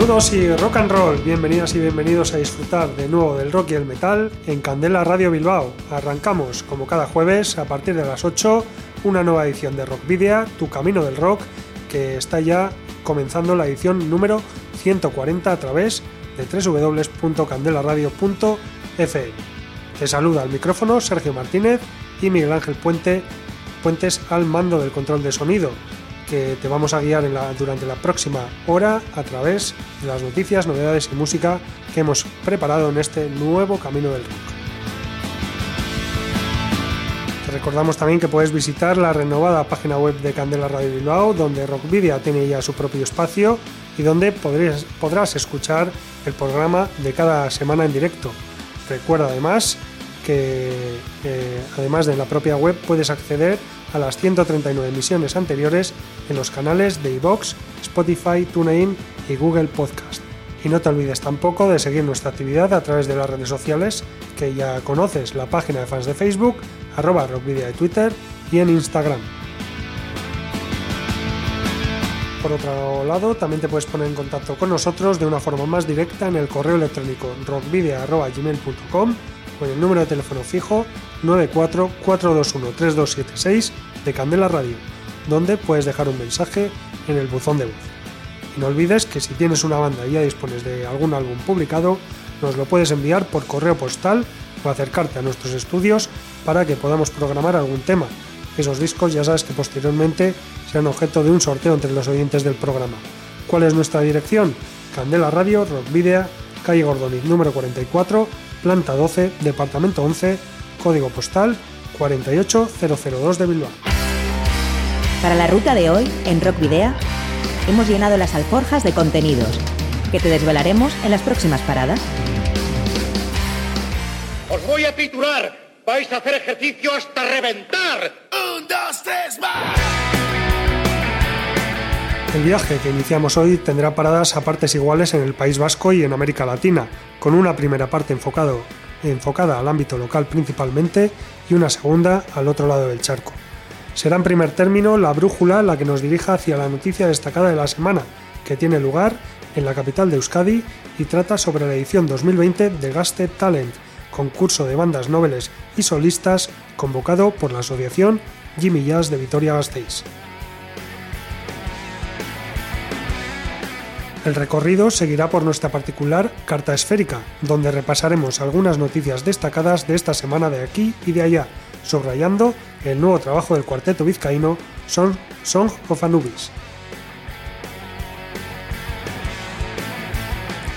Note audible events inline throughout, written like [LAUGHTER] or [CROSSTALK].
Saludos y rock and roll, bienvenidas y bienvenidos a disfrutar de nuevo del rock y el metal en Candela Radio Bilbao. Arrancamos, como cada jueves, a partir de las 8, una nueva edición de Rock Video, Tu Camino del Rock, que está ya comenzando la edición número 140 a través de www.candelaradio.fm. Te saluda al micrófono Sergio Martínez y Miguel Ángel Puente, Puentes al mando del control de sonido que te vamos a guiar durante la próxima hora a través de las noticias, novedades y música que hemos preparado en este nuevo Camino del Rock. Te recordamos también que puedes visitar la renovada página web de Candela Radio Bilbao, donde Rockvidia tiene ya su propio espacio y donde podrás escuchar el programa de cada semana en directo. Recuerda además que eh, además de la propia web puedes acceder a las 139 emisiones anteriores en los canales de iVox, Spotify, TuneIn y Google Podcast. Y no te olvides tampoco de seguir nuestra actividad a través de las redes sociales que ya conoces, la página de fans de Facebook, arroba rockvidia de Twitter y en Instagram. Por otro lado, también te puedes poner en contacto con nosotros de una forma más directa en el correo electrónico rockvidia.gmail.com o en el número de teléfono fijo 944213276 de Candela Radio, donde puedes dejar un mensaje en el buzón de voz. Y no olvides que si tienes una banda y ya dispones de algún álbum publicado, nos lo puedes enviar por correo postal o acercarte a nuestros estudios para que podamos programar algún tema. Esos discos ya sabes que posteriormente serán objeto de un sorteo entre los oyentes del programa. ¿Cuál es nuestra dirección? Candela Radio, Rock Video, calle Gordoniz número 44, planta 12, departamento 11, código postal 48002 de Bilbao. Para la ruta de hoy, en Rock Video, hemos llenado las alforjas de contenidos que te desvelaremos en las próximas paradas. Os voy a titular. Vais a hacer ejercicio hasta reventar. Un, dos, tres, más. El viaje que iniciamos hoy tendrá paradas a partes iguales en el País Vasco y en América Latina, con una primera parte enfocado, enfocada al ámbito local principalmente y una segunda al otro lado del charco. Será en primer término la brújula la que nos dirija hacia la noticia destacada de la semana, que tiene lugar en la capital de Euskadi y trata sobre la edición 2020 de Gaste Talent, concurso de bandas noveles y solistas convocado por la asociación Jimmy Jazz de Vitoria-Gasteiz. El recorrido seguirá por nuestra particular carta esférica, donde repasaremos algunas noticias destacadas de esta semana de aquí y de allá, subrayando el nuevo trabajo del cuarteto vizcaíno Song, Song of Anubis.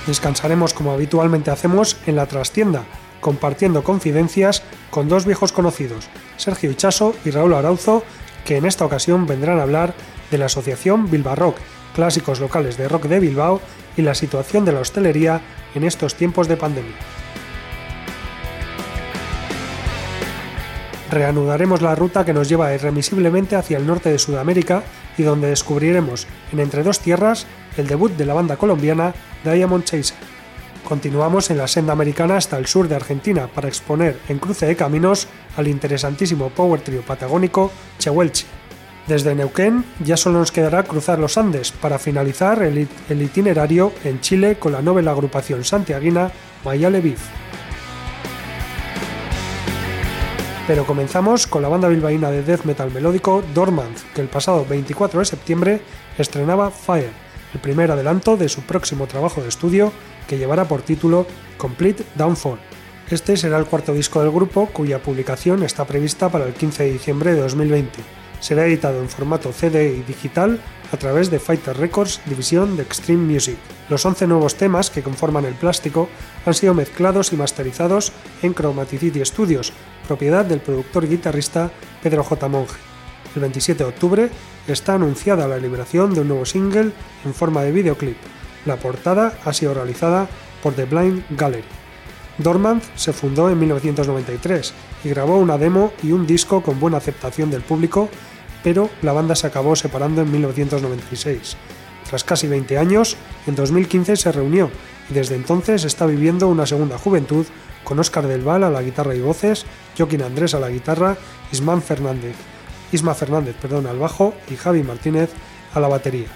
Descansaremos como habitualmente hacemos en la trastienda, compartiendo confidencias con dos viejos conocidos, Sergio Ichaso y Raúl Arauzo, que en esta ocasión vendrán a hablar de la asociación Bilbarrock clásicos locales de rock de Bilbao y la situación de la hostelería en estos tiempos de pandemia. Reanudaremos la ruta que nos lleva irremisiblemente hacia el norte de Sudamérica y donde descubriremos, en Entre dos Tierras, el debut de la banda colombiana Diamond Chaser. Continuamos en la senda americana hasta el sur de Argentina para exponer en cruce de caminos al interesantísimo power trio patagónico Chehuelchi. Desde Neuquén ya solo nos quedará cruzar los Andes para finalizar el, itinerario en Chile con la novela agrupación santiaguina Mayale Beef. Pero comenzamos con la banda bilbaína de death metal melódico Dormant, que el pasado 24 de septiembre estrenaba Fire, el primer adelanto de su próximo trabajo de estudio que llevará por título Complete Downfall. Este será el cuarto disco del grupo cuya publicación está prevista para el 15 de diciembre de 2020 será editado en formato CD y digital a través de Fighter Records, división de Extreme Music. Los 11 nuevos temas que conforman el plástico han sido mezclados y masterizados en Chromaticity Studios, propiedad del productor y guitarrista Pedro J. Monge. El 27 de octubre está anunciada la liberación de un nuevo single en forma de videoclip. La portada ha sido realizada por The Blind Gallery. Dormant se fundó en 1993 y grabó una demo y un disco con buena aceptación del público, pero la banda se acabó separando en 1996. Tras casi 20 años, en 2015 se reunió y desde entonces está viviendo una segunda juventud con Óscar del Val a la guitarra y voces, Joaquín Andrés a la guitarra, Isman Fernández, Isma Fernández perdón, al bajo y Javi Martínez a la batería.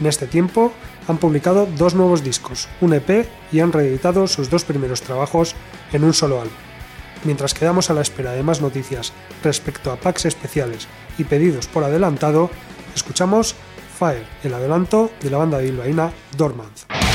En este tiempo han publicado dos nuevos discos, un EP y han reeditado sus dos primeros trabajos en un solo álbum. Mientras quedamos a la espera de más noticias respecto a packs especiales y pedidos por adelantado, escuchamos Fire, el adelanto de la banda bilbaína Dormant.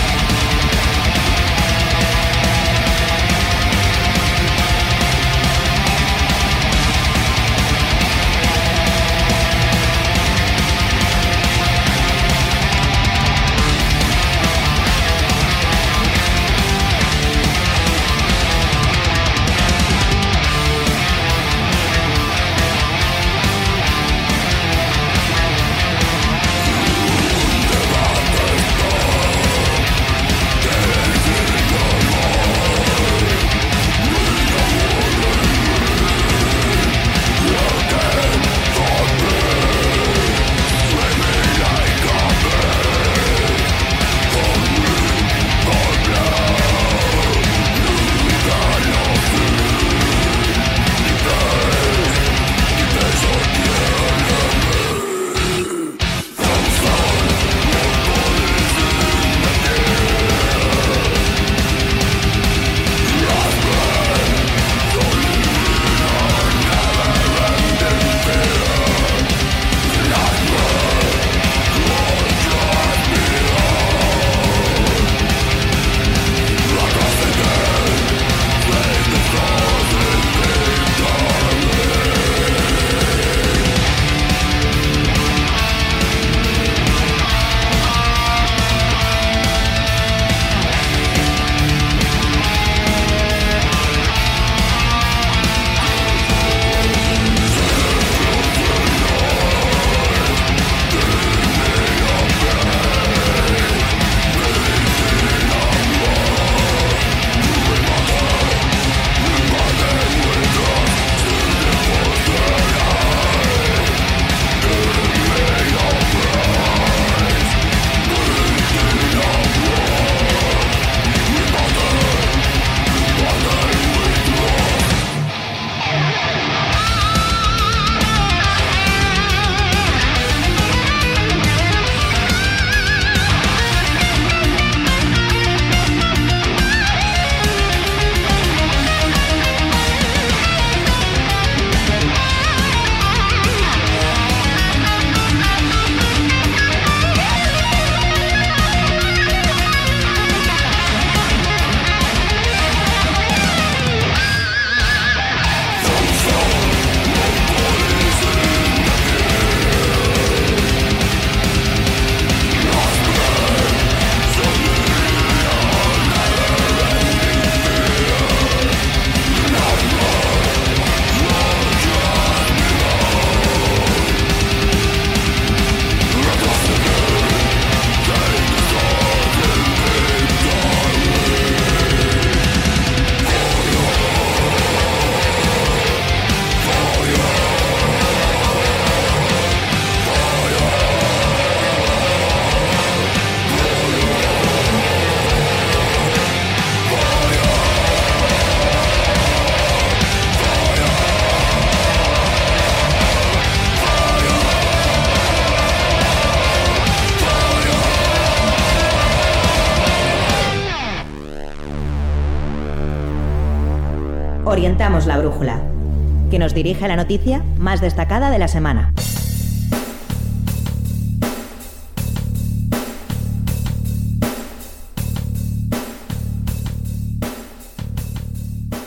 Orientamos la brújula, que nos dirige a la noticia más destacada de la semana.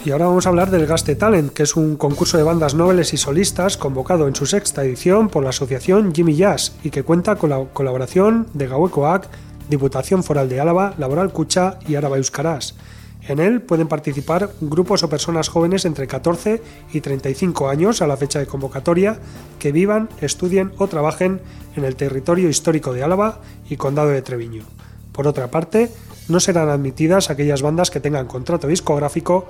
Y ahora vamos a hablar del Gaste Talent, que es un concurso de bandas nobles y solistas convocado en su sexta edición por la asociación Jimmy Jazz y que cuenta con la colaboración de Gauecoac, Diputación Foral de Álava, Laboral Cucha y Araba Euskarás. En él pueden participar grupos o personas jóvenes entre 14 y 35 años a la fecha de convocatoria que vivan, estudien o trabajen en el territorio histórico de Álava y Condado de Treviño. Por otra parte, no serán admitidas aquellas bandas que tengan contrato discográfico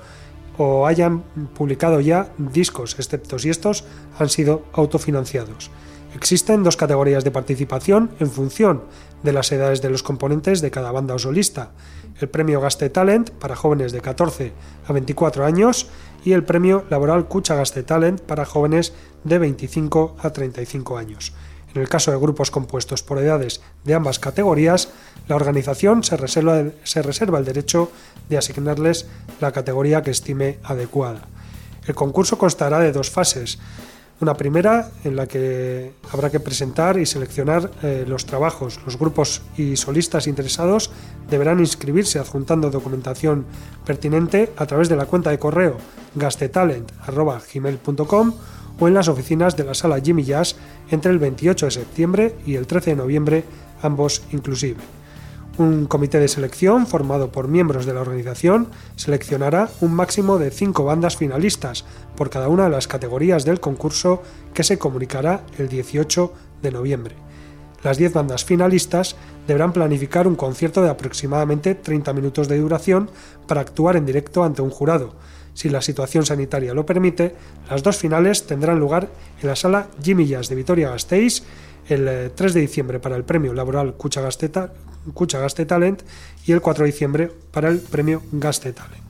o hayan publicado ya discos, excepto si estos han sido autofinanciados. Existen dos categorías de participación en función de las edades de los componentes de cada banda o solista. El premio Gaste Talent para jóvenes de 14 a 24 años y el premio Laboral Cucha Gaste Talent para jóvenes de 25 a 35 años. En el caso de grupos compuestos por edades de ambas categorías, la organización se reserva, se reserva el derecho de asignarles la categoría que estime adecuada. El concurso constará de dos fases. Una primera en la que habrá que presentar y seleccionar eh, los trabajos. Los grupos y solistas interesados deberán inscribirse adjuntando documentación pertinente a través de la cuenta de correo gastetalent.gmail.com o en las oficinas de la sala Jimmy Jazz entre el 28 de septiembre y el 13 de noviembre, ambos inclusive. Un comité de selección formado por miembros de la organización seleccionará un máximo de cinco bandas finalistas por cada una de las categorías del concurso que se comunicará el 18 de noviembre. Las 10 bandas finalistas deberán planificar un concierto de aproximadamente 30 minutos de duración para actuar en directo ante un jurado. Si la situación sanitaria lo permite, las dos finales tendrán lugar en la sala Jimmy Jazz de Vitoria-Gasteiz el 3 de diciembre para el premio laboral Cucha Gasteta Cucha Gaste Talent y el 4 de diciembre para el premio Gaste Talent.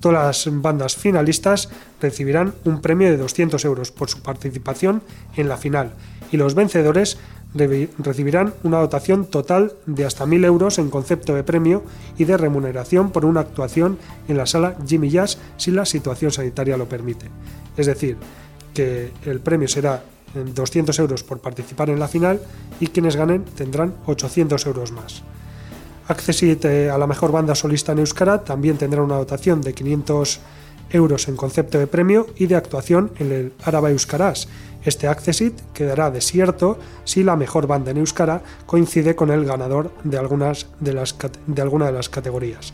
Todas las bandas finalistas recibirán un premio de 200 euros por su participación en la final y los vencedores recibirán una dotación total de hasta 1.000 euros en concepto de premio y de remuneración por una actuación en la sala Jimmy Jazz si la situación sanitaria lo permite. Es decir, que el premio será 200 euros por participar en la final y quienes ganen tendrán 800 euros más. Accessit a la mejor banda solista en Euskara también tendrá una dotación de 500 euros en concepto de premio y de actuación en el Araba Euskaras. Este Accessit quedará desierto si la mejor banda en Euskara coincide con el ganador de, algunas de, las, de alguna de las categorías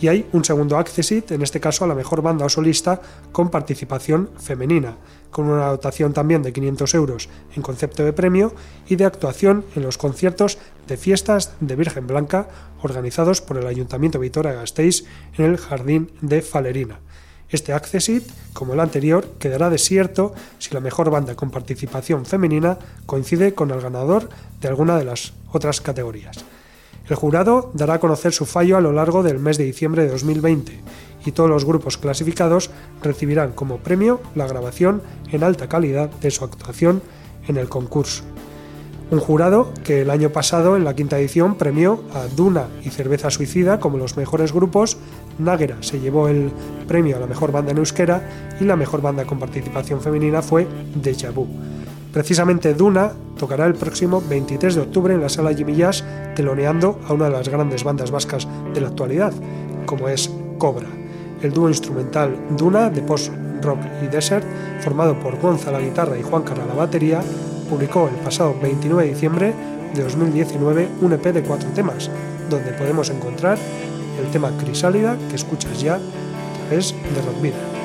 y hay un segundo Accessit, en este caso a la mejor banda o solista con participación femenina, con una dotación también de 500 euros en concepto de premio y de actuación en los conciertos de fiestas de Virgen Blanca organizados por el Ayuntamiento de Vitoria-Gasteiz en el Jardín de Falerina. Este Accessit, como el anterior, quedará desierto si la mejor banda con participación femenina coincide con el ganador de alguna de las otras categorías. El jurado dará a conocer su fallo a lo largo del mes de diciembre de 2020 y todos los grupos clasificados recibirán como premio la grabación en alta calidad de su actuación en el concurso. Un jurado que el año pasado en la quinta edición premió a Duna y Cerveza Suicida como los mejores grupos, Náguera se llevó el premio a la mejor banda en euskera y la mejor banda con participación femenina fue Deja Vu. Precisamente Duna tocará el próximo 23 de octubre en la sala Jimmy Jazz, teloneando a una de las grandes bandas vascas de la actualidad, como es Cobra. El dúo instrumental Duna de post rock y desert, formado por Gonza la guitarra y Juan Carra la batería, publicó el pasado 29 de diciembre de 2019 un EP de cuatro temas, donde podemos encontrar el tema Crisálida que escuchas ya a través de Rock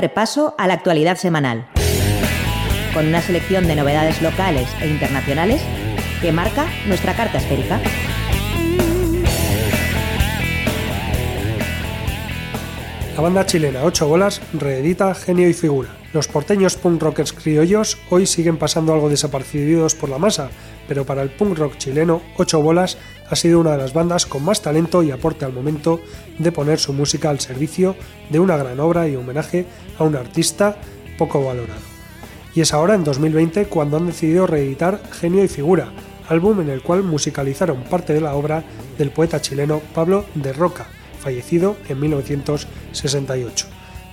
repaso a la actualidad semanal, con una selección de novedades locales e internacionales que marca nuestra carta esférica. La banda chilena 8 bolas reedita Genio y Figura. Los porteños punk rockers criollos hoy siguen pasando algo desaparecidos por la masa, pero para el punk rock chileno 8 bolas ha sido una de las bandas con más talento y aporte al momento de poner su música al servicio de una gran obra y homenaje a un artista poco valorado. Y es ahora, en 2020, cuando han decidido reeditar Genio y Figura, álbum en el cual musicalizaron parte de la obra del poeta chileno Pablo de Roca, fallecido en 1968.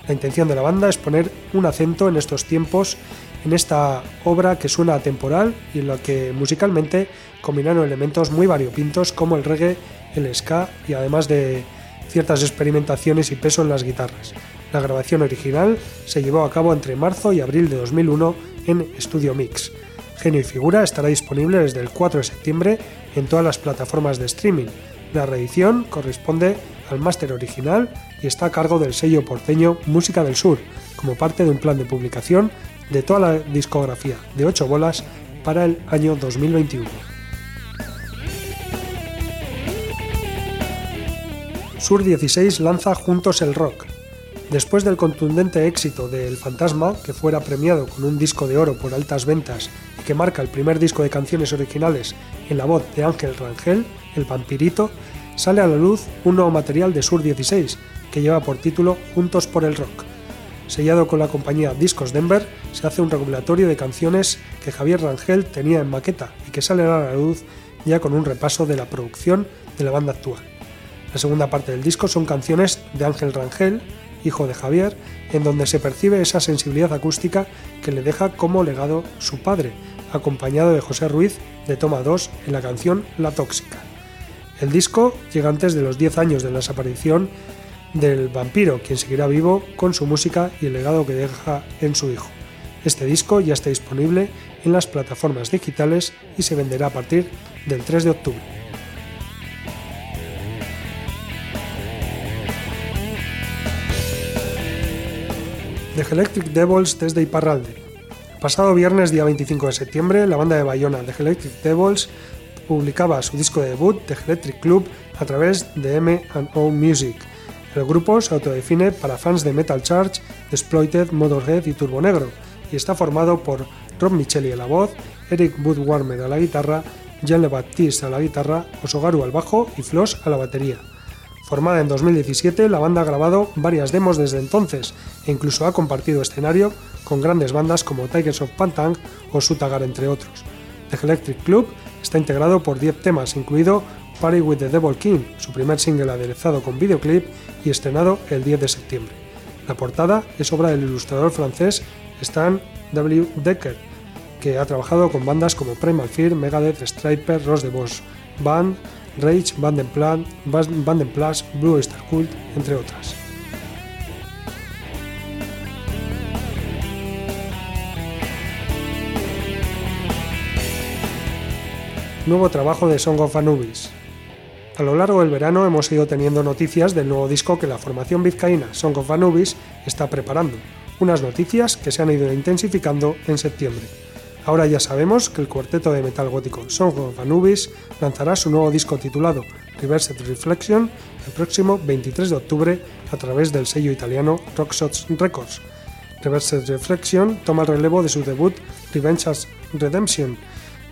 La intención de la banda es poner un acento en estos tiempos en esta obra que suena atemporal y en la que musicalmente combinaron elementos muy variopintos como el reggae, el ska y además de ciertas experimentaciones y peso en las guitarras. La grabación original se llevó a cabo entre marzo y abril de 2001 en Studio Mix. Genio y Figura estará disponible desde el 4 de septiembre en todas las plataformas de streaming. La reedición corresponde al máster original y está a cargo del sello porteño Música del Sur, como parte de un plan de publicación de toda la discografía de 8 bolas para el año 2021. Sur 16 lanza Juntos el Rock. Después del contundente éxito de El Fantasma, que fuera premiado con un disco de oro por altas ventas y que marca el primer disco de canciones originales en la voz de Ángel Rangel, El Vampirito, sale a la luz un nuevo material de Sur 16, que lleva por título Juntos por el Rock. Sellado con la compañía Discos Denver, se hace un regulatorio de canciones que Javier Rangel tenía en maqueta y que salen a la luz ya con un repaso de la producción de la banda actual. La segunda parte del disco son canciones de Ángel Rangel, hijo de Javier, en donde se percibe esa sensibilidad acústica que le deja como legado su padre, acompañado de José Ruiz de Toma 2 en la canción La Tóxica. El disco llega antes de los 10 años de la desaparición del vampiro, quien seguirá vivo con su música y el legado que deja en su hijo. Este disco ya está disponible en las plataformas digitales y se venderá a partir del 3 de octubre. The Electric Devils desde Iparralde. El pasado viernes, día 25 de septiembre, la banda de Bayona The Electric Devils publicaba su disco de debut, The Electric Club, a través de M&O Music. El grupo se autodefine para fans de Metal Charge, Exploited, Motorhead y Turbo Negro, y está formado por Rob Micheli a la voz, Eric Woodwarmer a la guitarra, Jean Le Baptiste a la guitarra, Osogaru al bajo y Floss a la batería. Formada en 2017, la banda ha grabado varias demos desde entonces e incluso ha compartido escenario con grandes bandas como Tigers of Pantang o Sutagar entre otros. The Electric Club está integrado por 10 temas, incluido Party with the Devil King, su primer single aderezado con videoclip y estrenado el 10 de septiembre. La portada es obra del ilustrador francés Stan W. Decker, que ha trabajado con bandas como Primal Fear, Megadeth, Striper, Ross de Boss Band, Rage, Banden Plus, Blue Star Cult, entre otras. Nuevo trabajo de Song of Anubis. A lo largo del verano hemos ido teniendo noticias del nuevo disco que la formación vizcaína Song of Anubis está preparando, unas noticias que se han ido intensificando en septiembre. Ahora ya sabemos que el cuarteto de metal gótico Song of Anubis lanzará su nuevo disco titulado Reversed Reflection el próximo 23 de octubre a través del sello italiano Rockshots Records. Reversed Reflection toma el relevo de su debut Revenge Redemption,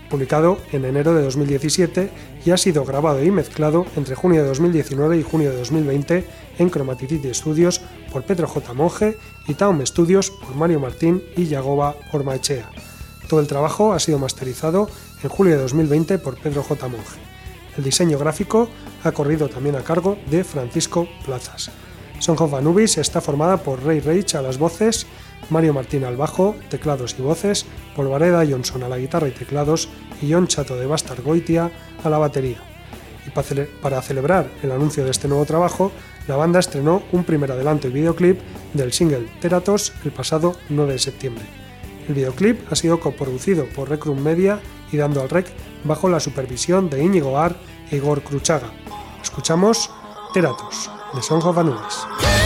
publicado en enero de 2017 y ha sido grabado y mezclado entre junio de 2019 y junio de 2020 en Chromaticity Studios por Pedro J. Monge y Town Studios por Mario Martín y Yagoba Ormaechea. Todo el trabajo ha sido masterizado en julio de 2020 por Pedro J. Monge. El diseño gráfico ha corrido también a cargo de Francisco Plazas. Song of Anubis está formada por Ray Rage a las voces, Mario Martín al bajo, teclados y voces, Polvareda Johnson a la guitarra y teclados y John Chato de Bastard Goitia a la batería. Y para celebrar el anuncio de este nuevo trabajo, la banda estrenó un primer adelanto y videoclip del single Teratos el pasado 9 de septiembre. El videoclip ha sido coproducido por Recrum Media y dando al rec bajo la supervisión de Íñigo Ar e Igor Cruchaga. Escuchamos Teratos, de Song of.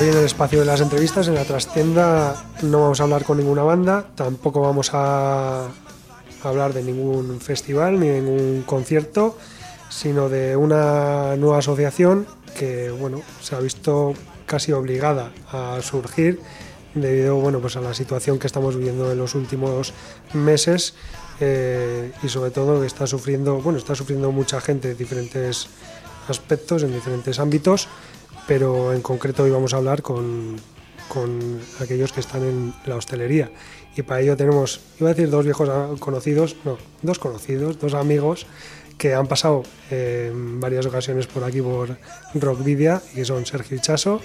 En el espacio de las entrevistas, en la trastienda, no vamos a hablar con ninguna banda, tampoco vamos a hablar de ningún festival ni de ningún concierto, sino de una nueva asociación que bueno, se ha visto casi obligada a surgir debido bueno, pues a la situación que estamos viviendo en los últimos meses eh, y sobre todo que está sufriendo, bueno, está sufriendo mucha gente de diferentes aspectos, en diferentes ámbitos pero en concreto hoy vamos a hablar con, con aquellos que están en la hostelería. Y para ello tenemos, iba a decir dos viejos conocidos, no, dos conocidos, dos amigos que han pasado eh, en varias ocasiones por aquí por Rockvidia y que son Sergio Chaso.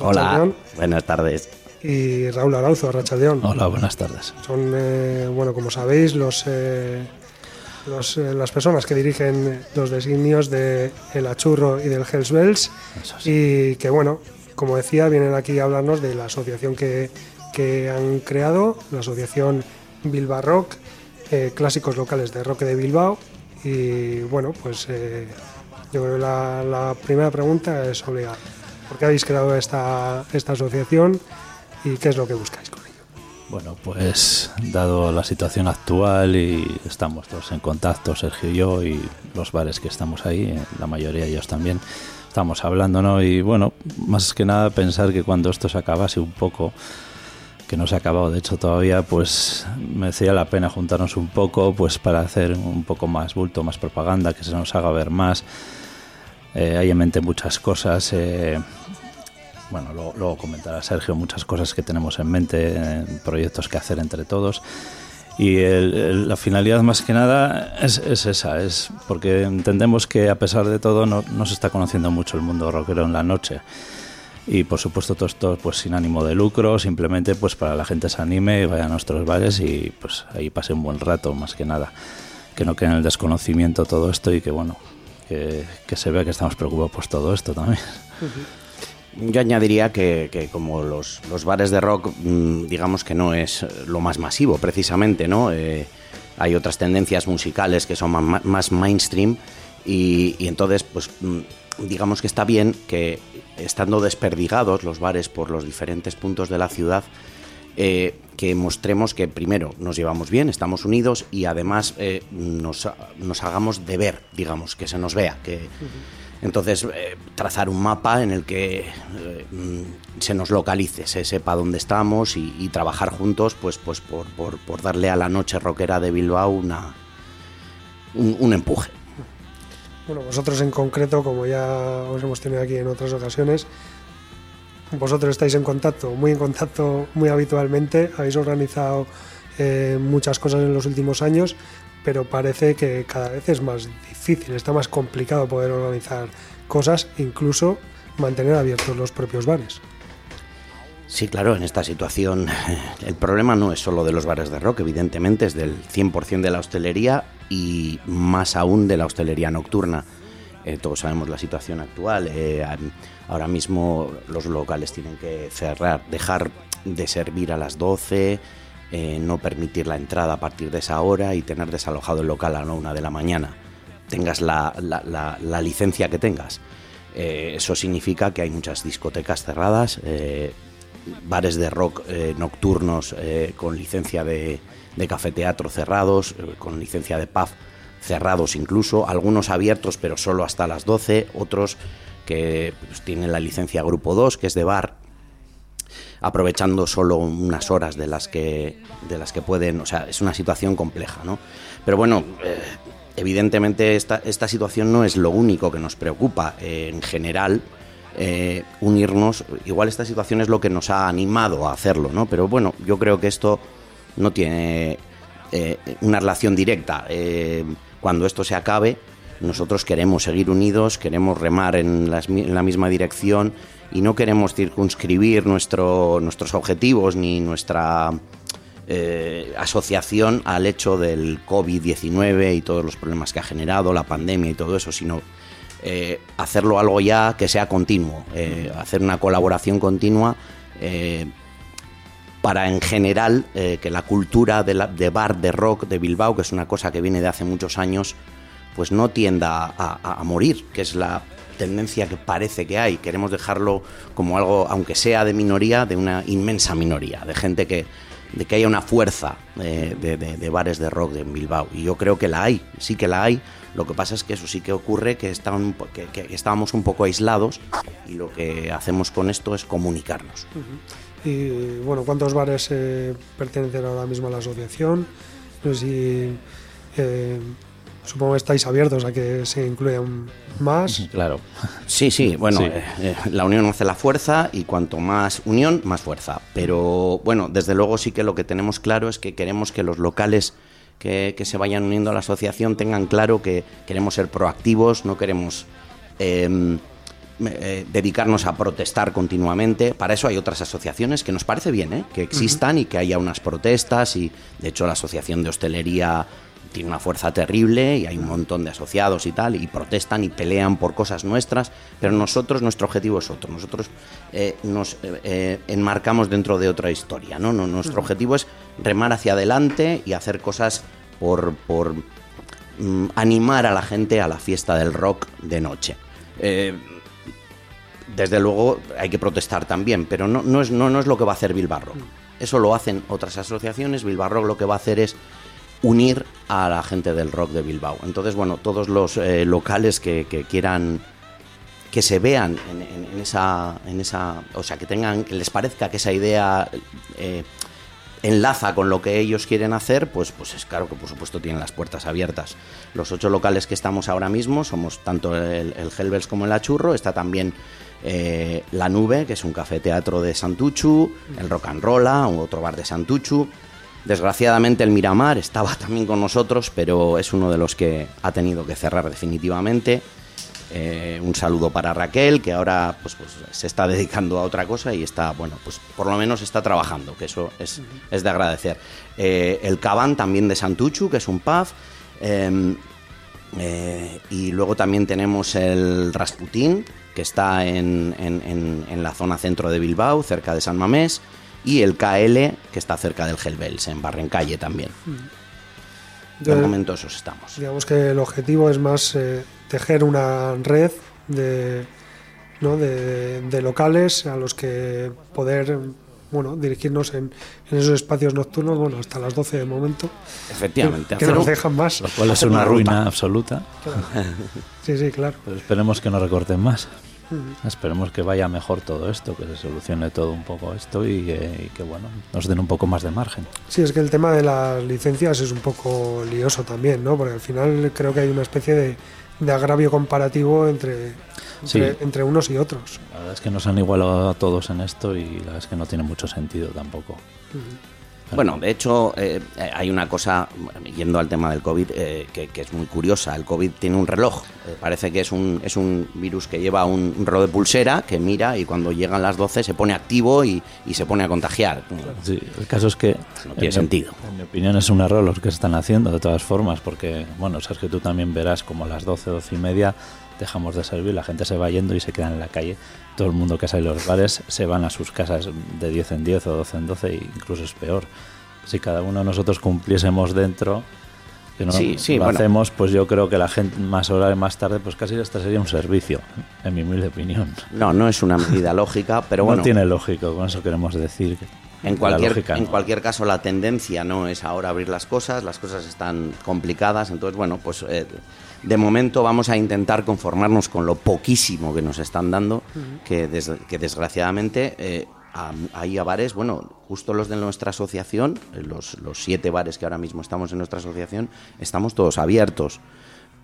Hola, buenas tardes. Y Raúl Arauzo, Rachaldeón. Hola, buenas tardes. Son, eh, bueno, como sabéis, los eh, eh, las personas que dirigen los designios de El Achurro y del Hells Bells. Y que bueno, como decía, vienen aquí a hablarnos de la asociación que, que han creado, la asociación Bilbao Rock, eh, clásicos locales de rock de Bilbao. Y bueno, pues eh, yo creo que la, la, primera pregunta es obligada. ¿Por qué habéis creado esta, esta asociación y qué es lo que buscáis bueno, pues dado la situación actual y estamos todos en contacto, Sergio y yo, y los bares que estamos ahí, la mayoría ellos también, estamos hablando, ¿no? Y bueno, más que nada pensar que cuando esto se acabase un poco, que no se ha acabado de hecho todavía, pues merecía la pena juntarnos un poco, pues para hacer un poco más bulto, más propaganda, que se nos haga ver más. Eh, hay en mente muchas cosas. Eh, bueno, luego, comentará Sergio muchas cosas que tenemos en mente, proyectos que hacer entre todos. Y la finalidad más que nada es, esa, es porque entendemos que a pesar de todo no, se está conociendo mucho el mundo rockero en la noche. Y por supuesto todo esto pues sin ánimo de lucro, simplemente pues para la gente se anime y vaya a nuestros bares y pues ahí pase un buen rato más que nada. Que no quede en el desconocimiento todo esto y que bueno, que, se vea que estamos preocupados por todo esto también. Yo añadiría que, como los, bares de rock, mm, digamos que no es lo más masivo, precisamente, ¿no? Eh, hay otras tendencias musicales que son más, mainstream y, entonces, pues, mm, digamos que está bien que estando desperdigados los bares por los diferentes puntos de la ciudad, eh, que mostremos que primero nos llevamos bien, estamos unidos y además eh, nos, hagamos de ver, digamos, que se nos vea, que... Entonces, eh, trazar un mapa en el que eh, mm, se nos localice, se sepa dónde estamos y, trabajar juntos, pues, pues por, por, darle a la noche rockera de Bilbao una, un, empuje. Bueno, vosotros en concreto, como ya os hemos tenido aquí en otras ocasiones, vosotros estáis en contacto, muy en contacto, muy habitualmente, habéis organizado eh, muchas cosas en los últimos años pero parece que cada vez es más difícil, está más complicado poder organizar cosas, incluso mantener abiertos los propios bares. Sí, claro, en esta situación el problema no es solo de los bares de rock, evidentemente es del 100% de la hostelería y más aún de la hostelería nocturna. Eh, todos sabemos la situación actual. Eh, ahora mismo los locales tienen que cerrar, dejar de servir a las 12, eh, no permitir la entrada a partir de esa hora y tener desalojado el local a la una de la mañana, tengas la, licencia que tengas. Eh, eso significa que hay muchas discotecas cerradas, eh, bares de rock nocturnos con licencia de, de cafeteatro cerrados, con licencia de pub cerrados incluso, algunos abiertos pero solo hasta las 12, otros que pues, tienen la licencia Grupo 2, que es de bar aprovechando solo unas horas de las que, de las que pueden, o sea, es una situación compleja, ¿no? Pero bueno, eh, evidentemente esta, esta situación no es lo único que nos preocupa eh, en general. Eh, unirnos, igual esta situación es lo que nos ha animado a hacerlo, ¿no? Pero bueno, yo creo que esto no tiene una relación directa cuando esto se acabe, nosotros queremos seguir unidos, queremos remar en, la misma dirección y no queremos circunscribir nuestro, nuestros objetivos ni nuestra eh, asociación al hecho del COVID-19 y todos los problemas que ha generado, la pandemia y todo eso, sino eh, hacerlo algo ya que sea continuo, eh, hacer una colaboración continua para en general que la cultura de, bar, de rock de Bilbao, que es una cosa que viene de hace muchos años, pues no tienda a morir, que es la tendencia que parece que hay. Queremos dejarlo como algo, aunque sea de minoría, de una inmensa minoría, de gente que, de que haya una fuerza de, bares de rock en Bilbao. Y yo creo que la hay, sí que la hay. Lo que pasa es que eso sí que ocurre, que, están, que, estábamos un poco aislados y lo que hacemos con esto es comunicarnos. Y bueno, ¿cuántos bares eh, pertenecen ahora mismo a la asociación? No sé si eh, Supongo que estáis abiertos a que se incluyan más. Claro. Sí, sí, bueno, eh, eh, la unión hace la fuerza y cuanto más unión, más fuerza. Pero bueno, desde luego sí que lo que tenemos claro es que queremos que los locales que, se vayan uniendo a la asociación tengan claro que queremos ser proactivos, no queremos em, eh, dedicarnos a protestar continuamente. Para eso hay otras asociaciones que nos parece bien, que existan y que haya unas protestas y de hecho la Asociación de Hostelería tiene una fuerza terrible y hay un montón de asociados y tal, y protestan y pelean por cosas nuestras, pero nosotros, nuestro objetivo es otro. Nosotros eh, nos eh, eh, enmarcamos dentro de otra historia, ¿no? Nuestro objetivo es remar hacia adelante y hacer cosas por, por mm, animar a la gente a la fiesta del rock de noche. desde luego hay que protestar también, pero no, no, es, no, no es lo que va a hacer Bilbao Rock. Eso lo hacen otras asociaciones. Bilbao Rock lo que va a hacer es unir a la gente del rock de Bilbao. Entonces, bueno, todos los eh, locales que, quieran que se vean en, esa, en esa, o sea, que tengan, que les parezca que esa idea eh, enlaza con lo que ellos quieren hacer, pues, pues es claro que por supuesto tienen las puertas abiertas. Los ocho locales que estamos ahora mismo somos tanto el, el Helvels como el Achurro, está también eh, La Nube, que es un café teatro de Santuchu, el Rock and Rolla, otro bar de Santuchu, Desgraciadamente el Miramar estaba [LAUGHS] también con nosotros, pero es uno de los que ha tenido que cerrar definitivamente. Eh, un saludo para Raquel, que ahora pues, pues, se está dedicando a otra cosa y está, bueno, pues por lo menos está trabajando, que eso es, de agradecer. Eh, el Cabán también de Santuchu, que es un pub. Em, eh, y luego también tenemos el Rasputín, que está en, en la zona centro de Bilbao, cerca de San Mamés y el KL, que está cerca del Helbels, en Barrencalle también. Mm. De, momento esos estamos. Digamos que el objetivo es más eh, tejer una red de, ¿no? de, locales a los que poder bueno, dirigirnos en, esos espacios nocturnos, bueno, hasta las 12 de momento. Efectivamente. Que, nos dejan más. Lo cual es una, ruina absoluta. Sí, sí, claro. Pero esperemos que no recorten más. Esperemos que vaya mejor todo esto, que se solucione todo un poco esto y que, bueno, nos den un poco más de margen. Sí, es que el tema de las licencias es un poco lioso también, ¿no? Porque al final creo que hay una especie de, agravio comparativo entre, entre, unos y otros. La verdad es que nos han igualado a todos en esto y la verdad es que no tiene mucho sentido tampoco. Bueno, de hecho, eh, hay una cosa, yendo al tema del COVID, eh, que, es muy curiosa. El COVID tiene un reloj. Eh, parece que es un, es un virus que lleva un, reloj de pulsera que mira y cuando llegan las 12 se pone activo y, se pone a contagiar. Sí, el caso es que... No tiene sentido. en mi opinión es un error los que se están haciendo, de todas formas, porque, bueno, sabes que tú también verás como a las 12, 12 y media dejamos de servir, la gente se va yendo y se queda en la calle. Todo el mundo que sale de los bares se van a sus casas de 10 en 10 o 12 en 12 e incluso es peor. Si cada uno de nosotros cumpliésemos dentro, que no lo hacemos, pues yo creo que la gente más hora y más tarde, pues casi este sería un servicio, en mi humilde opinión. No, no es una medida [LAUGHS] lógica, pero bueno. No tiene lógico, con eso queremos decir. en cualquier, en cualquier caso, la tendencia no es ahora abrir las cosas, las cosas están complicadas, entonces, bueno, pues eh, de momento vamos a intentar conformarnos con lo poquísimo que nos están dando, que, que desgraciadamente eh, hay a bares, bueno, justo los de nuestra asociación, eh, los, los siete bares que ahora mismo estamos en nuestra asociación, estamos todos abiertos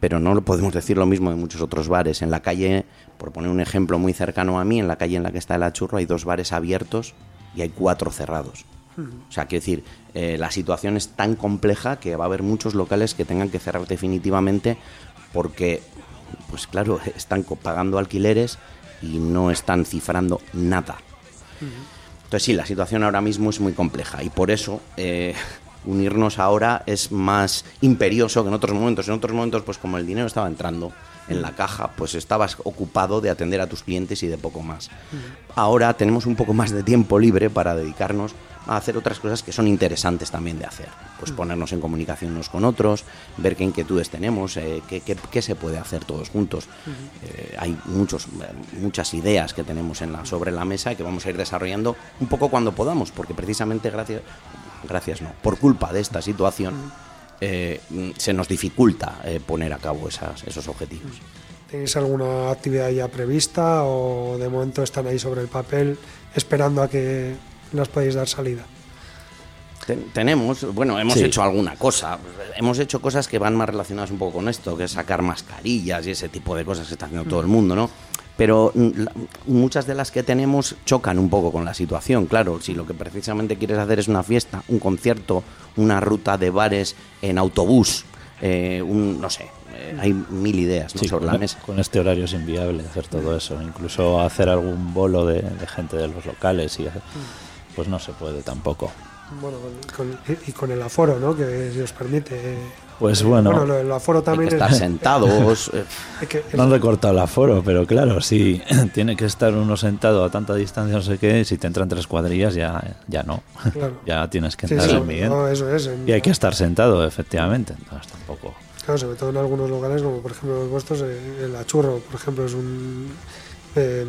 pero no podemos decir lo mismo de muchos otros bares. En la calle, por poner un ejemplo muy cercano a mí, en la calle en la que está el achurro hay dos bares abiertos y hay cuatro cerrados. O sea, quiero decir, eh, la situación es tan compleja que va a haber muchos locales que tengan que cerrar definitivamente porque, pues claro, [LAUGHS] están pagando alquileres y no están cifrando nada. Entonces sí, la situación ahora mismo es muy compleja y por eso eh, [LAUGHS] unirnos ahora es más imperioso que en otros momentos. En otros momentos, pues como el dinero estaba entrando en la caja, pues estabas ocupado de atender a tus clientes y de poco más. Ahora tenemos un poco más de tiempo libre para dedicarnos a hacer otras cosas que son interesantes también de hacer. Pues ponernos en comunicación unos con otros, ver qué inquietudes tenemos, eh, qué, qué, se puede hacer todos juntos. Eh, hay muchos, muchas ideas que tenemos en la, sobre la mesa que vamos a ir desarrollando un poco cuando podamos, porque precisamente gracias, gracias no, por culpa de esta situación eh, se nos dificulta poner a cabo esas, esos objetivos. ¿Tenéis alguna actividad ya prevista o de momento están ahí sobre el papel esperando a que las podéis dar salida? tenemos, bueno, hemos hecho alguna cosa. Hemos hecho cosas que van más relacionadas un poco con esto, que es sacar mascarillas y ese tipo de cosas que está haciendo todo el mundo, ¿no? Pero mm, muchas de las que tenemos chocan un poco con la situación, claro. Si lo que precisamente quieres hacer es una fiesta, un concierto, una ruta de bares en autobús, eh, un, no sé, eh, hay mil ideas sobre la mesa. Con este horario es inviable hacer todo eso, incluso hacer algún bolo de, gente de los locales y pues no se puede tampoco. Bueno, y con el aforo, ¿no? Que se os permite. Pues bueno, bueno el aforo también hay que estar sentados. [LAUGHS] No han recortado el aforo, pero claro, si [CLEARS THROAT] tiene que estar uno sentado a tanta distancia, no sé qué, si te entran tres cuadrillas ya, ya no. [LAUGHS] ya tienes que entrar en bien. y hay que estar sentado, efectivamente. Entonces tampoco. Claro, sobre todo en algunos lugares, como por ejemplo los vuestros, eh, el achurro, por ejemplo, es un eh,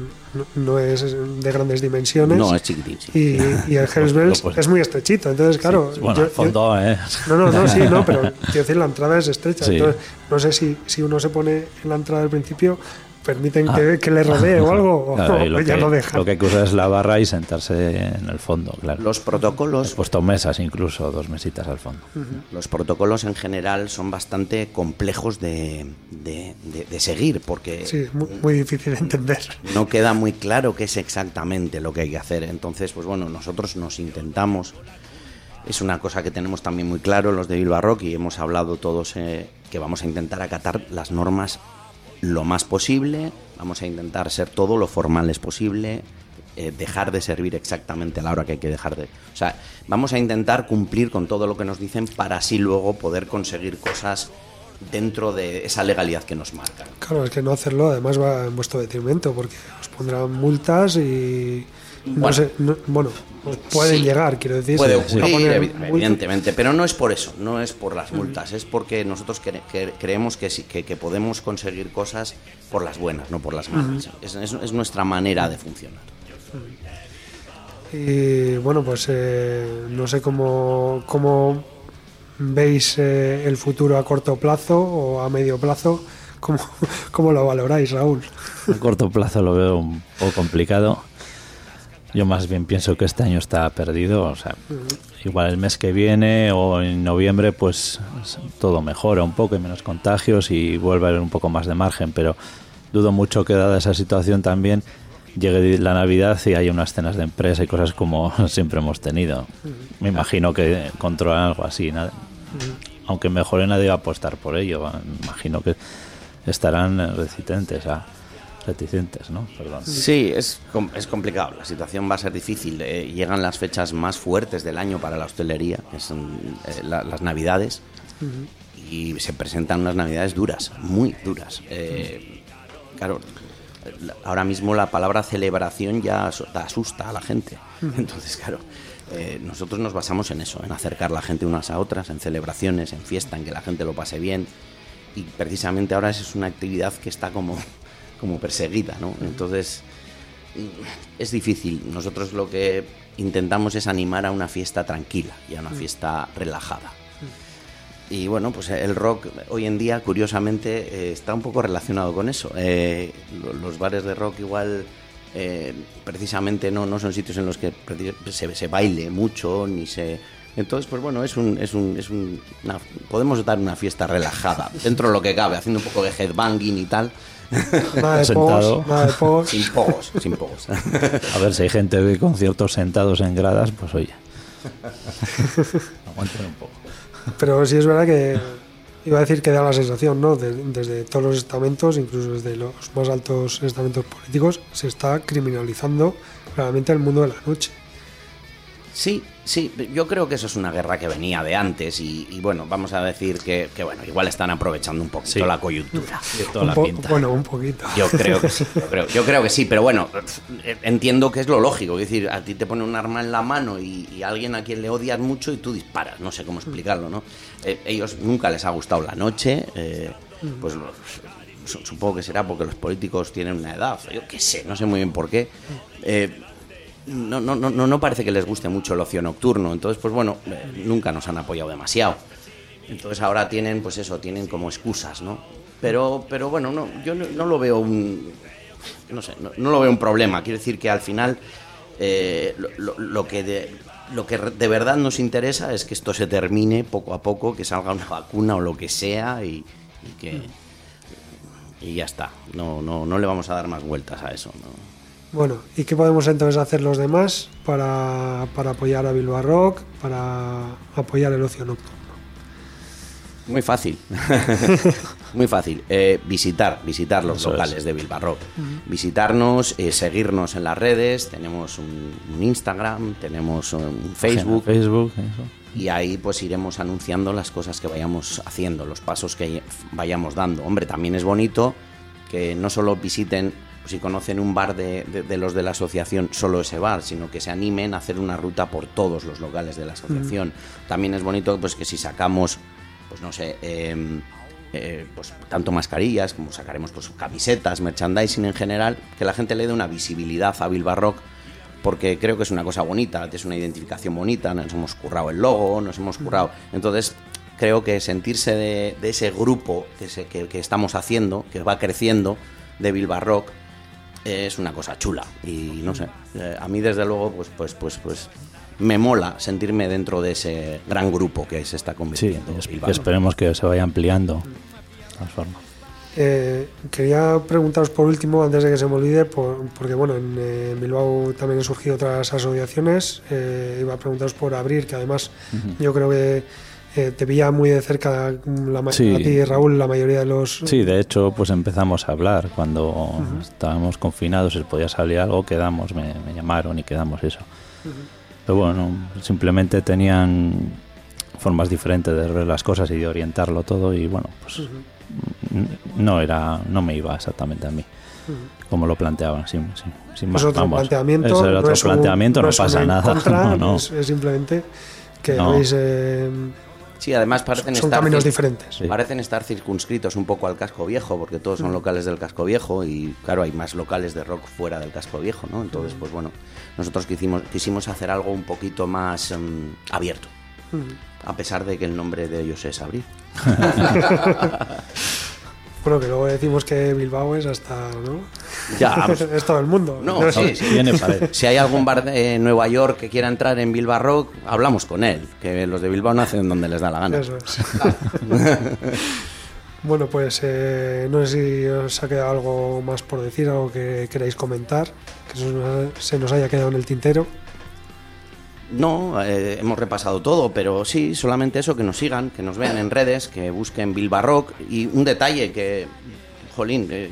no, es de grandes dimensiones. No, es chiquitín. [LAUGHS] Y, el Hells es muy estrechito. Entonces, claro. bueno, fondo, ¿eh? No, no, no, sí, no, pero [LAUGHS] quiero decir, la entrada es estrecha. Entonces, no sé si, si uno se pone en la entrada al principio, permiten ah. que, le rodee o algo, o lo [LAUGHS] ya que, lo dejan. Lo que hay que usar es la barra y sentarse en el fondo, claro. Los protocolos... He puesto mesas incluso, dos mesitas al fondo. Los protocolos en general son bastante complejos de, de, seguir, porque... Sí, muy, muy, difícil de entender. No queda muy claro qué es exactamente lo que hay que hacer. Entonces, pues bueno, nosotros nos intentamos... Es una cosa que tenemos también muy claro los de Bilbao Rock y hemos hablado todos eh, que vamos a intentar acatar las normas lo más posible, vamos a intentar ser todo lo formales posible, eh, dejar de servir exactamente a la hora que hay que dejar de... O sea, vamos a intentar cumplir con todo lo que nos dicen para así luego poder conseguir cosas dentro de esa legalidad que nos marcan. Claro, es que no hacerlo además va en vuestro detrimento porque os pondrán multas y bueno, bueno pues pueden llegar, quiero decir. Puede ocurrir, evidentemente, pero no es por eso, no es por las multas, es porque nosotros creemos que, que, que, podemos conseguir cosas por las buenas, no por las malas. es, nuestra manera de funcionar. Y bueno, pues eh, no sé cómo, cómo veis eh, el futuro a corto plazo o a medio plazo. ¿Cómo, [LAUGHS] ¿Cómo lo valoráis, Raúl? A corto plazo lo veo un poco complicado yo más bien pienso que este año está perdido. O sea, igual el mes que viene o en noviembre, pues todo mejora un poco, hay menos contagios y vuelve a haber un poco más de margen. Pero dudo mucho que, dada esa situación también, llegue la Navidad y haya unas cenas de empresa y cosas como [LAUGHS] siempre hemos tenido. Me imagino que controlan algo así. Aunque mejor nadie va a apostar por ello. Me imagino que estarán resistentes a reticentes, ¿no? Perdón. Sí, es, es complicado. La situación va a ser difícil. Eh, llegan las fechas más fuertes del año para la hostelería, que son eh, las Navidades, y se presentan unas Navidades duras, muy duras. Eh, claro, ahora mismo la palabra celebración ya asusta a la gente. Entonces, claro, nosotros nos basamos en eso, en acercar la gente unas a otras, en celebraciones, en fiesta, en que la gente lo pase bien. Y precisamente ahora es una actividad que está como como perseguida, ¿no? Entonces es difícil. Nosotros lo que intentamos es animar a una fiesta tranquila y a una mm. fiesta relajada. Mm. Y bueno, pues el rock hoy en día, curiosamente, eh, está un poco relacionado con eso. Eh, los bares de rock igual eh, precisamente no, no son sitios en los que se, se baile mucho, ni se... Entonces, pues bueno, es un, es un, es un podemos dar una fiesta relajada, dentro de lo que cabe, haciendo un poco de headbanging y tal, Nada de sentado. Sin pogos, sin pogos. A ver, si hay gente de conciertos sentados en gradas, pues oye. Aguanten un poco. Pero sí es verdad que iba a decir que da la sensación, ¿no? De- desde todos los estamentos, incluso desde los más altos estamentos políticos, se está criminalizando claramente el mundo de la noche. Sí, sí, yo creo que eso es una guerra que venía de antes y, y bueno, vamos a decir que, que, bueno, igual están aprovechando un poquito Sí. la coyuntura. Tiene toda Un la po- pinta. bueno, un poquito. Yo creo que sí, yo creo, yo creo que sí, pero bueno, entiendo que es lo lógico, es decir, a ti te pone un arma en la mano y, y a alguien a quien le odias mucho y tú disparas, no sé cómo explicarlo, ¿no? Eh, ellos nunca les ha gustado la noche, eh, pues lo- su- supongo que será porque los políticos tienen una edad, yo qué sé, no sé muy bien por qué. Eh, no, no, no, no parece que les guste mucho el ocio nocturno, entonces pues bueno, eh, nunca nos han apoyado demasiado. Entonces ahora tienen, pues eso, tienen como excusas, ¿no? Pero, pero bueno, no, yo no, no lo veo un, no sé, no, lo veo un problema. Quiero decir que al final eh, lo que de, lo que de verdad nos interesa es que esto se termine poco a poco, que salga una vacuna o lo que sea y, y que y ya está. No, no, no le vamos a dar más vueltas a eso. ¿no? Bueno, ¿y qué podemos entonces hacer los demás para, para apoyar a Bilbao Rock, para apoyar el ocio nocturno? Muy fácil. [LAUGHS] Muy fácil. Eh, visitar, visitar los Eso locales es. de Bilbao Rock. Visitarnos, eh, seguirnos en las redes. Tenemos un, un Instagram, tenemos un Facebook. Facebook, eso. Y ahí pues iremos anunciando las cosas que vayamos haciendo, los pasos que vayamos dando. Hombre, también es bonito que no solo visiten, si conocen un bar de, de- de los de la asociación, solo ese bar, sino que se animen a hacer una ruta por todos los locales de la asociación. También es bonito pues que si sacamos, pues no sé, em, eh, pues tanto mascarillas como sacaremos pues camisetas, merchandising en general, que la gente le dé una visibilidad a Bilbao Rock porque creo que es una cosa bonita, es una identificación bonita, nos hemos currado el logo, nos hemos currado. Entonces, creo que sentirse de, de ese grupo que, se- que, que estamos haciendo, que va creciendo, de Rock, eh, es una cosa chula. Y no sé, eh, a mí desde luego, pues, pues, pues, pues, me mola sentirme dentro de ese gran grupo que se está Sí, convirtiendo. Bilbao. esperemos que se vaya ampliando. De todas formas. Eh, quería preguntaros por último, antes de que se me olvide, por- porque bueno, en eh, Bilbao también han surgido otras asociaciones. eh, iba a preguntaros por Abrir, que además yo creo que eh, te pilla muy de cerca la, ma- Sí. a ti, Raúl, la mayoría de los. Sí, de hecho, pues empezamos a hablar. Cuando estábamos confinados, si podía salir algo, quedamos, me, me llamaron y quedamos eso. Pero bueno, simplemente tenían formas diferentes de ver las cosas y de orientarlo todo y bueno, pues no era, no me iba exactamente a mí, como lo planteaban, sin, sin, sin Es más, otro vamos. planteamiento. Es el no otro un- planteamiento, no, pasa nada. [LAUGHS] contra, no, no. Es, es simplemente que No. veis, eh, Sí, además parecen son estar caminos diferentes. Parecen estar circunscritos un poco al casco viejo, porque todos son locales del casco viejo y claro, hay más locales de rock fuera del casco viejo, ¿no? Entonces, pues bueno, nosotros quisimos, quisimos hacer algo un poquito más em, abierto, a pesar de que el nombre de ellos es Abril. [LAUGHS] [LAUGHS] Bueno, que luego decimos que Bilbao es hasta. ¿no? Ya, [LAUGHS] es todo el mundo. no, sí, sí. Tiene pared. Si hay algún bar de Nueva York que quiera entrar en Bilbao Rock, hablamos con él, que los de Bilbao no hacen donde les da la gana. Eso es. [LAUGHS] bueno, pues eh, no sé si os ha quedado algo más por decir, algo que queráis comentar, que se nos haya quedado en el tintero. No, eh, hemos repasado todo, pero sí, solamente eso, que nos sigan, que nos vean en redes, que busquen Bilbao Rock. Y un detalle que, jolín, eh,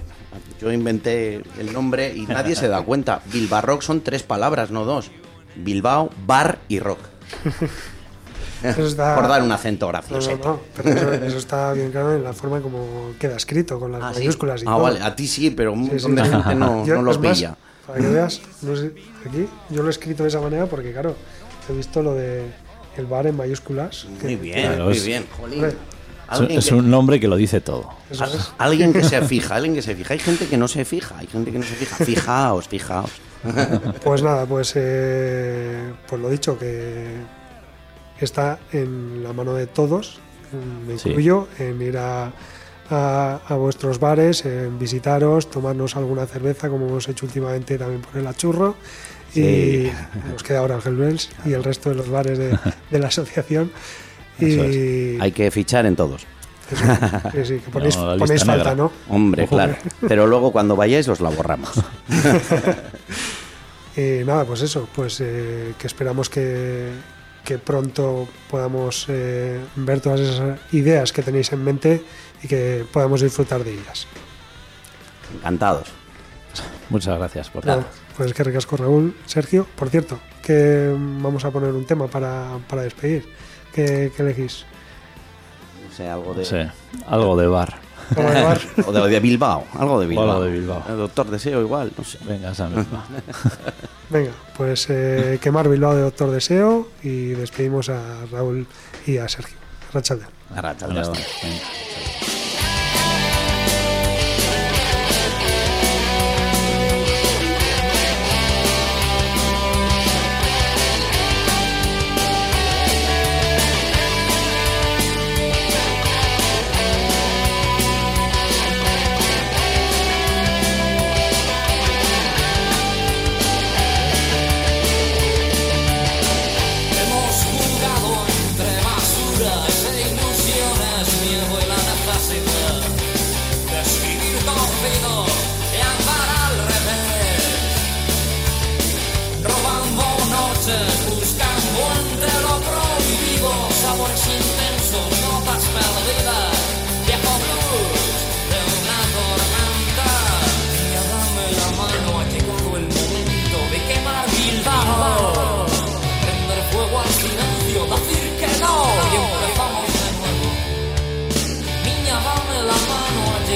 yo inventé el nombre y nadie se da cuenta. [LAUGHS] Bilbao Rock son tres palabras, no dos. Bilbao, bar y rock. [LAUGHS] Eso está- Por dar un acento gracioso. no, no, pero eso, está bien claro en la forma como queda escrito, con las Ah, ¿sí? mayúsculas y Ah, todo. vale, a ti sí, pero un Sí, sí. de gente no, Yo, no lo más, pilla. para que veas, no sé, aquí yo lo he escrito de esa manera porque, claro, he visto lo de el bar en mayúsculas. que- Muy bien, Claro, muy es- bien, jolín. Es, Alguien es que- un nombre que lo dice todo. Es. Alguien que se fija, alguien que se fija. Hay gente que no se fija, hay gente que no se fija. Fijaos, fijaos. [LAUGHS] Pues nada, pues, eh, pues lo dicho, que está en la mano de todos, me Sí. incluyo, en ir a, a- a vuestros bares, en visitaros, tomarnos alguna cerveza, como hemos hecho últimamente también por el achurro. Sí. Y nos queda ahora Ángel Bells y el resto de los bares de, de la asociación. [LAUGHS] Y Eso Hay que fichar en todos. eso, sí, sí, que [LAUGHS] ponéis, No, falta, negra. ¿no? Hombre, Ojo. claro. Pero luego cuando vayáis os la borramos. Y [LAUGHS] nada, pues eso, pues eh, que esperamos que, que pronto podamos eh, ver todas esas ideas que tenéis en mente y que podamos disfrutar de ellas. Encantados. Muchas gracias por Nada, pues que recasco Raúl. Sergio, por cierto, que vamos a poner un tema para, para despedir. ¿Qué, qué elegís? No sé, algo de... Algo de bar. ¿Cómo de bar? [LAUGHS] o de, de Bilbao, algo de Bilbao. Algo de Bilbao. El Doctor Deseo igual, no sé. Venga, esa misma. [LAUGHS] Venga, pues eh, quemar Bilbao de Doctor Deseo y despedimos a Raúl y a Sergio. Rachaldeón. Arratsaldeon. Venga.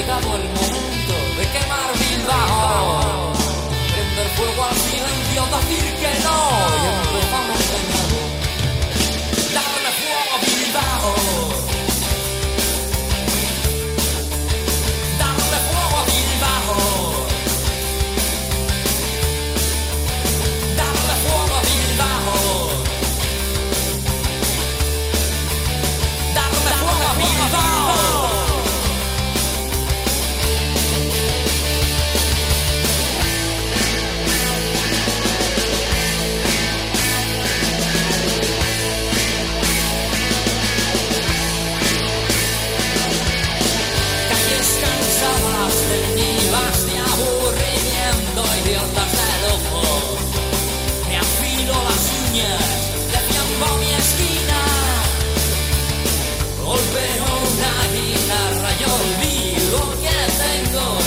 Llegado el momento de quemar Bilbao. Prender fuego al silencio, decir que no y empezamos de nuevo. Darle fuego a Bilbao. Darle fuego a Bilbao. Darle fuego a Bilbao. Darle fuego a Bilbao.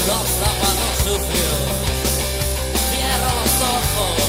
Los zapatos sucios. Cierro los ojos,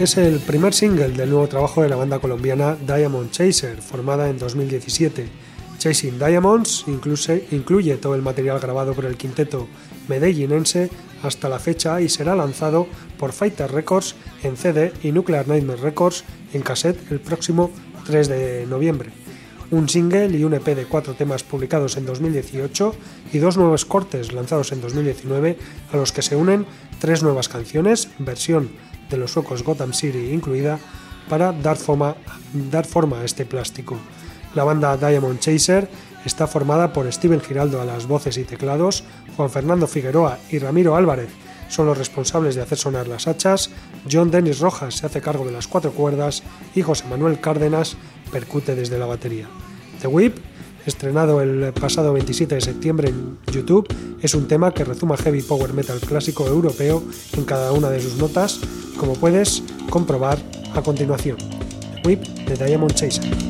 Es el primer single del nuevo trabajo de la banda colombiana Diamond Chaser, formada en 2017. Chasing Diamonds incluye, incluye todo el material grabado por el quinteto medellinense hasta la fecha y será lanzado por Fighter Records en CD y Nuclear Nightmare Records en cassette el próximo 3 de noviembre. Un single y un EP de cuatro temas publicados en 2018 y dos nuevos cortes lanzados en 2019 a los que se unen tres nuevas canciones, versión de los suecos Gotham City incluida, para dar forma, dar forma a este plástico. La banda Diamond Chaser está formada por Steven Giraldo a las voces y teclados, Juan Fernando Figueroa y Ramiro Álvarez son los responsables de hacer sonar las hachas, John Dennis Rojas se hace cargo de las cuatro cuerdas y José Manuel Cárdenas percute desde la batería. The Whip, estrenado el pasado 27 de septiembre en YouTube, es un tema que rezuma heavy power metal clásico europeo en cada una de sus notas, como puedes comprobar a continuación. Whip de Diamond Chaser.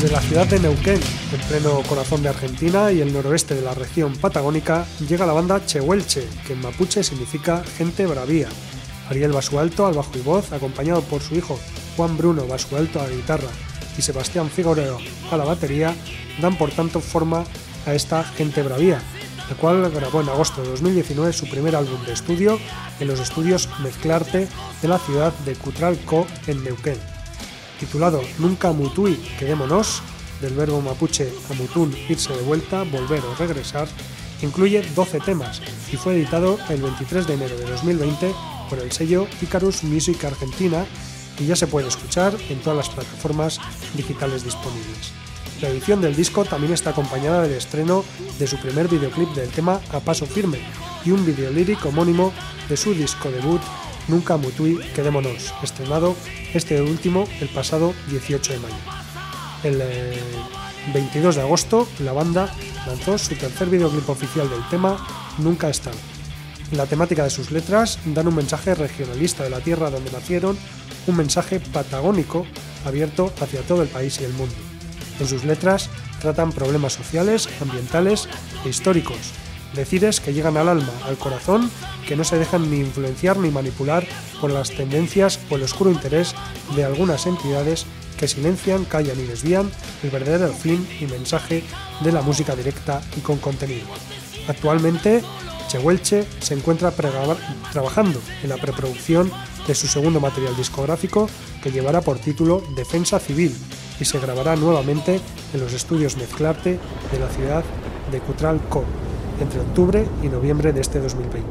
Desde la ciudad de Neuquén, en pleno corazón de Argentina y el noroeste de la región patagónica, llega la banda Chehuelche, que en mapuche significa gente bravía. Ariel Basualto al bajo y voz, acompañado por su hijo Juan Bruno Basualto a la guitarra y Sebastián Figueroa a la batería, dan por tanto forma a esta gente bravía, la cual grabó en agosto de 2019 su primer álbum de estudio en los estudios Mezclarte de la ciudad de Cutralco en Neuquén titulado Nunca Mutui, quedémonos, del verbo mapuche amutun, irse de vuelta, volver o regresar, incluye 12 temas y fue editado el 23 de enero de 2020 por el sello Icarus Music Argentina y ya se puede escuchar en todas las plataformas digitales disponibles. La edición del disco también está acompañada del estreno de su primer videoclip del tema A Paso Firme y un videolírico homónimo de su disco debut Nunca Mutui, quedémonos, estrenado este último el pasado 18 de mayo. El eh, 22 de agosto, la banda lanzó su tercer videoclip oficial del tema Nunca están. La temática de sus letras dan un mensaje regionalista de la tierra donde nacieron, un mensaje patagónico abierto hacia todo el país y el mundo. En sus letras tratan problemas sociales, ambientales e históricos, decires que llegan al alma, al corazón, que no se dejan ni influenciar ni manipular por las tendencias o el oscuro interés de algunas entidades que silencian, callan y desvían el verdadero fin y mensaje de la música directa y con contenido. Actualmente, Chehuelche se encuentra trabajando en la preproducción de su segundo material discográfico que llevará por título Defensa Civil y se grabará nuevamente en los estudios Mezclarte de la ciudad de Cutralco entre octubre y noviembre de este 2020.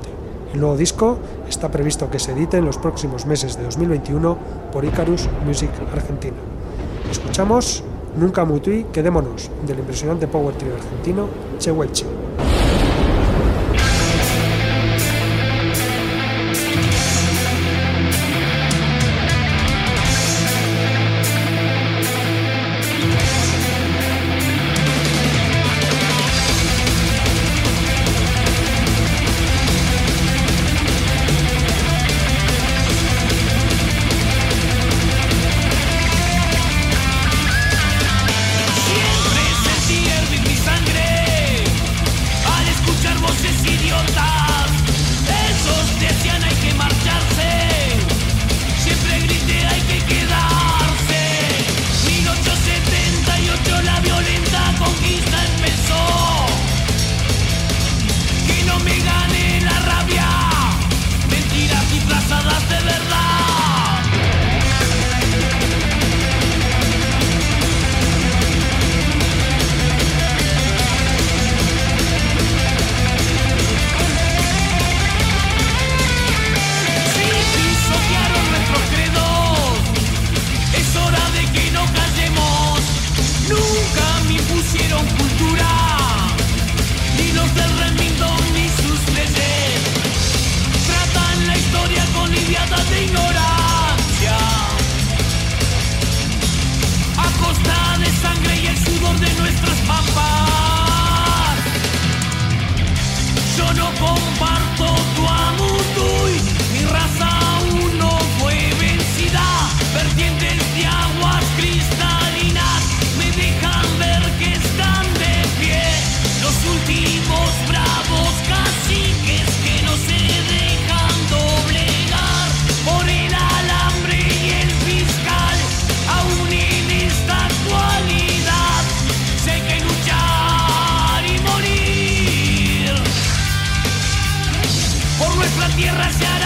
El nuevo disco está previsto que se edite en los próximos meses de 2021 por Icarus Music Argentina. Escuchamos Nunca Mutui, quedémonos, del impresionante power trio argentino Chehuelche. Siempre tierra se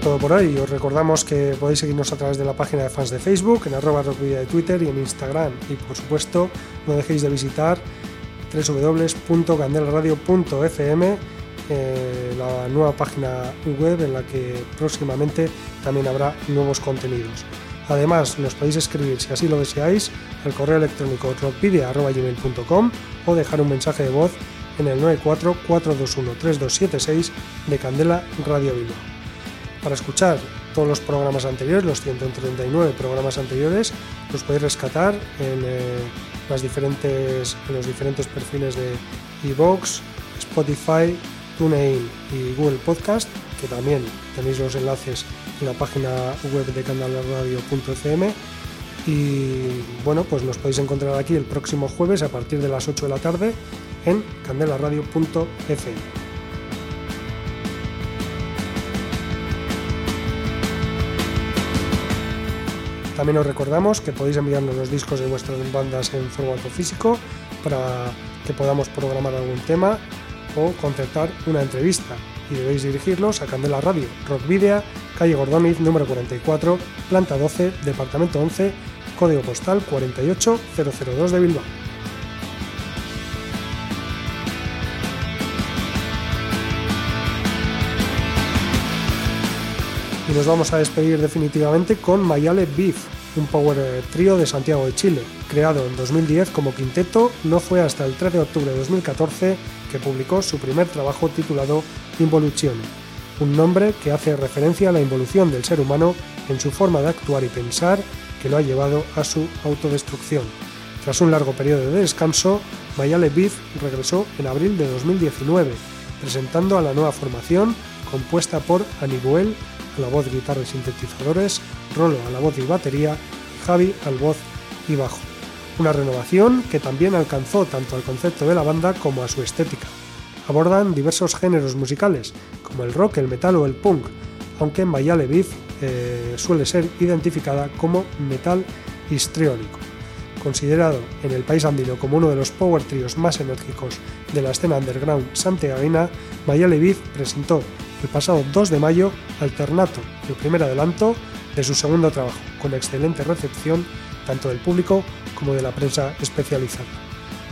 todo por hoy. Os recordamos que podéis seguirnos a través de la página de fans de Facebook, en arroba rockvidia de Twitter y en Instagram. Y por supuesto, no dejéis de visitar www.candelaradio.fm, eh, la nueva página web en la que próximamente también habrá nuevos contenidos. Además, nos podéis escribir, si así lo deseáis, al correo electrónico rockvidia.gmail.com o dejar un mensaje de voz en el 94-421-3276 de Candela Radio Bilbao. Para escuchar todos los programas anteriores, los 139 programas anteriores, los podéis rescatar en, eh, las diferentes, en los diferentes perfiles de iVoox, Spotify, TuneIn y Google Podcast, que también tenéis los enlaces en la página web de candelaradio.fm. Y bueno, pues nos podéis encontrar aquí el próximo jueves a partir de las 8 de la tarde en candelaradio.fm. También os recordamos que podéis enviarnos los discos de vuestras bandas en formato físico para que podamos programar algún tema o concertar una entrevista. Y debéis dirigirlos a Candela Radio, Rock calle Gordóniz, número 44, planta 12, departamento 11, código postal 48002 de Bilbao. Y nos vamos a despedir definitivamente con Mayale Beef, un power trío de Santiago de Chile. Creado en 2010 como quinteto, no fue hasta el 3 de octubre de 2014 que publicó su primer trabajo titulado Involuzione, un nombre que hace referencia a la involución del ser humano en su forma de actuar y pensar que lo ha llevado a su autodestrucción. Tras un largo periodo de descanso, Mayale Beef regresó en abril de 2019, presentando a la nueva formación compuesta por Anibuel a la voz, guitarra y sintetizadores, Rolo a la voz y batería, y Javi al voz y bajo. Una renovación que también alcanzó tanto al concepto de la banda como a su estética. Abordan diversos géneros musicales, como el rock, el metal o el punk, aunque Mayale Beef eh, suele ser identificada como metal histriónico. Considerado en el país andino como uno de los power trios más enérgicos de la escena underground santiaguina, Mayale Beef presentó el pasado 2 de mayo Alternato, el primer adelanto de su segundo trabajo, con excelente recepción tanto del público como de la prensa especializada.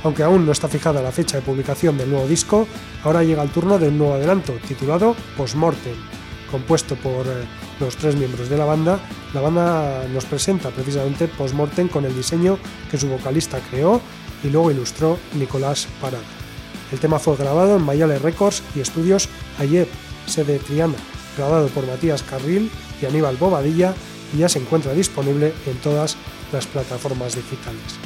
Aunque aún no está fijada la fecha de publicación del nuevo disco, ahora llega el turno de un nuevo adelanto titulado Postmortem. Compuesto por eh, los tres miembros de la banda, la banda nos presenta precisamente Postmortem con el diseño que su vocalista creó y luego ilustró Nicolás Parada. El tema fue grabado en Mayale Records y estudios Ayep, sede Triana, grabado por Matías Carril y Aníbal Bobadilla y ya se encuentra disponible en todas las plataformas digitales.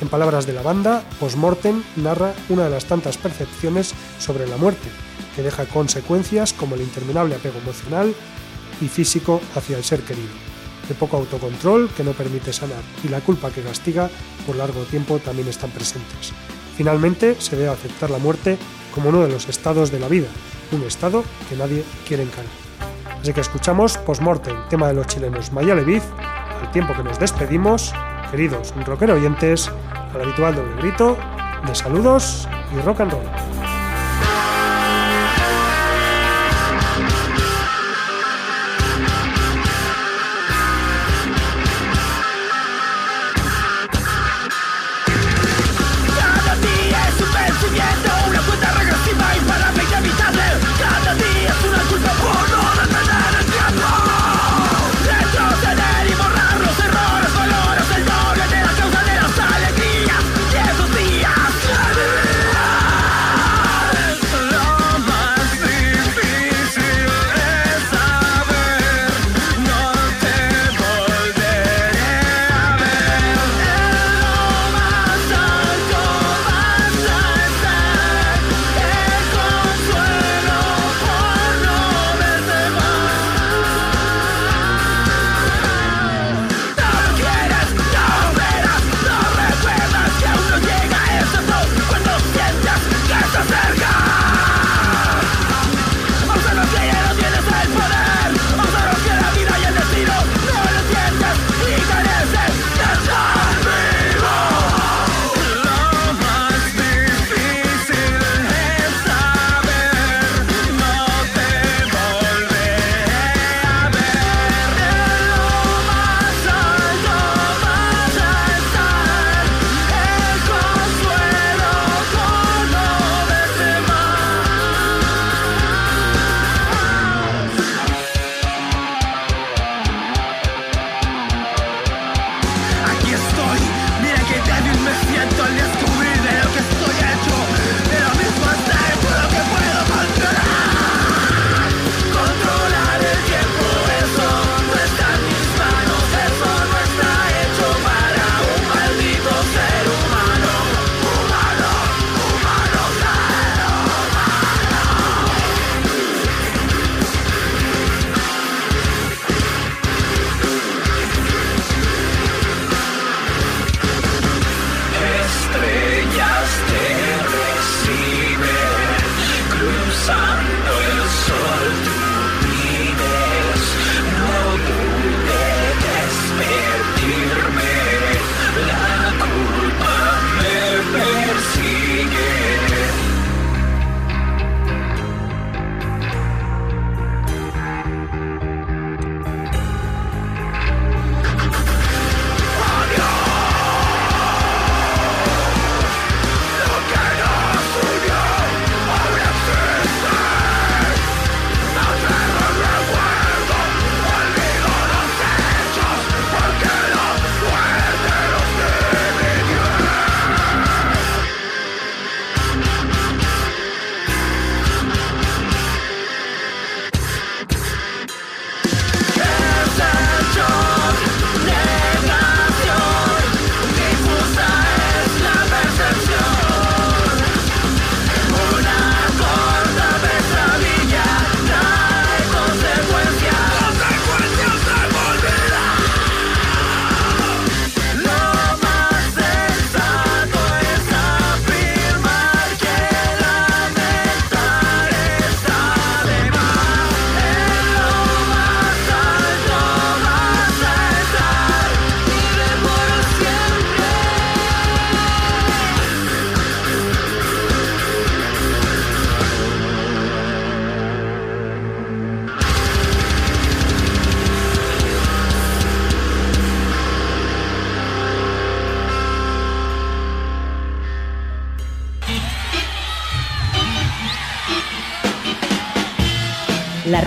En palabras de la banda, Postmortem narra una de las tantas percepciones sobre la muerte, que deja consecuencias como el interminable apego emocional y físico hacia el ser querido, el poco autocontrol que no permite sanar y la culpa que castiga por largo tiempo también están presentes. Finalmente, se debe aceptar la muerte como uno de los estados de la vida, un estado que nadie quiere encarar. Así que escuchamos Postmortem, tema de los chilenos Mayale Beef, al tiempo que nos despedimos, queridos rockero oyentes, al habitual doble grito de saludos y rock and roll.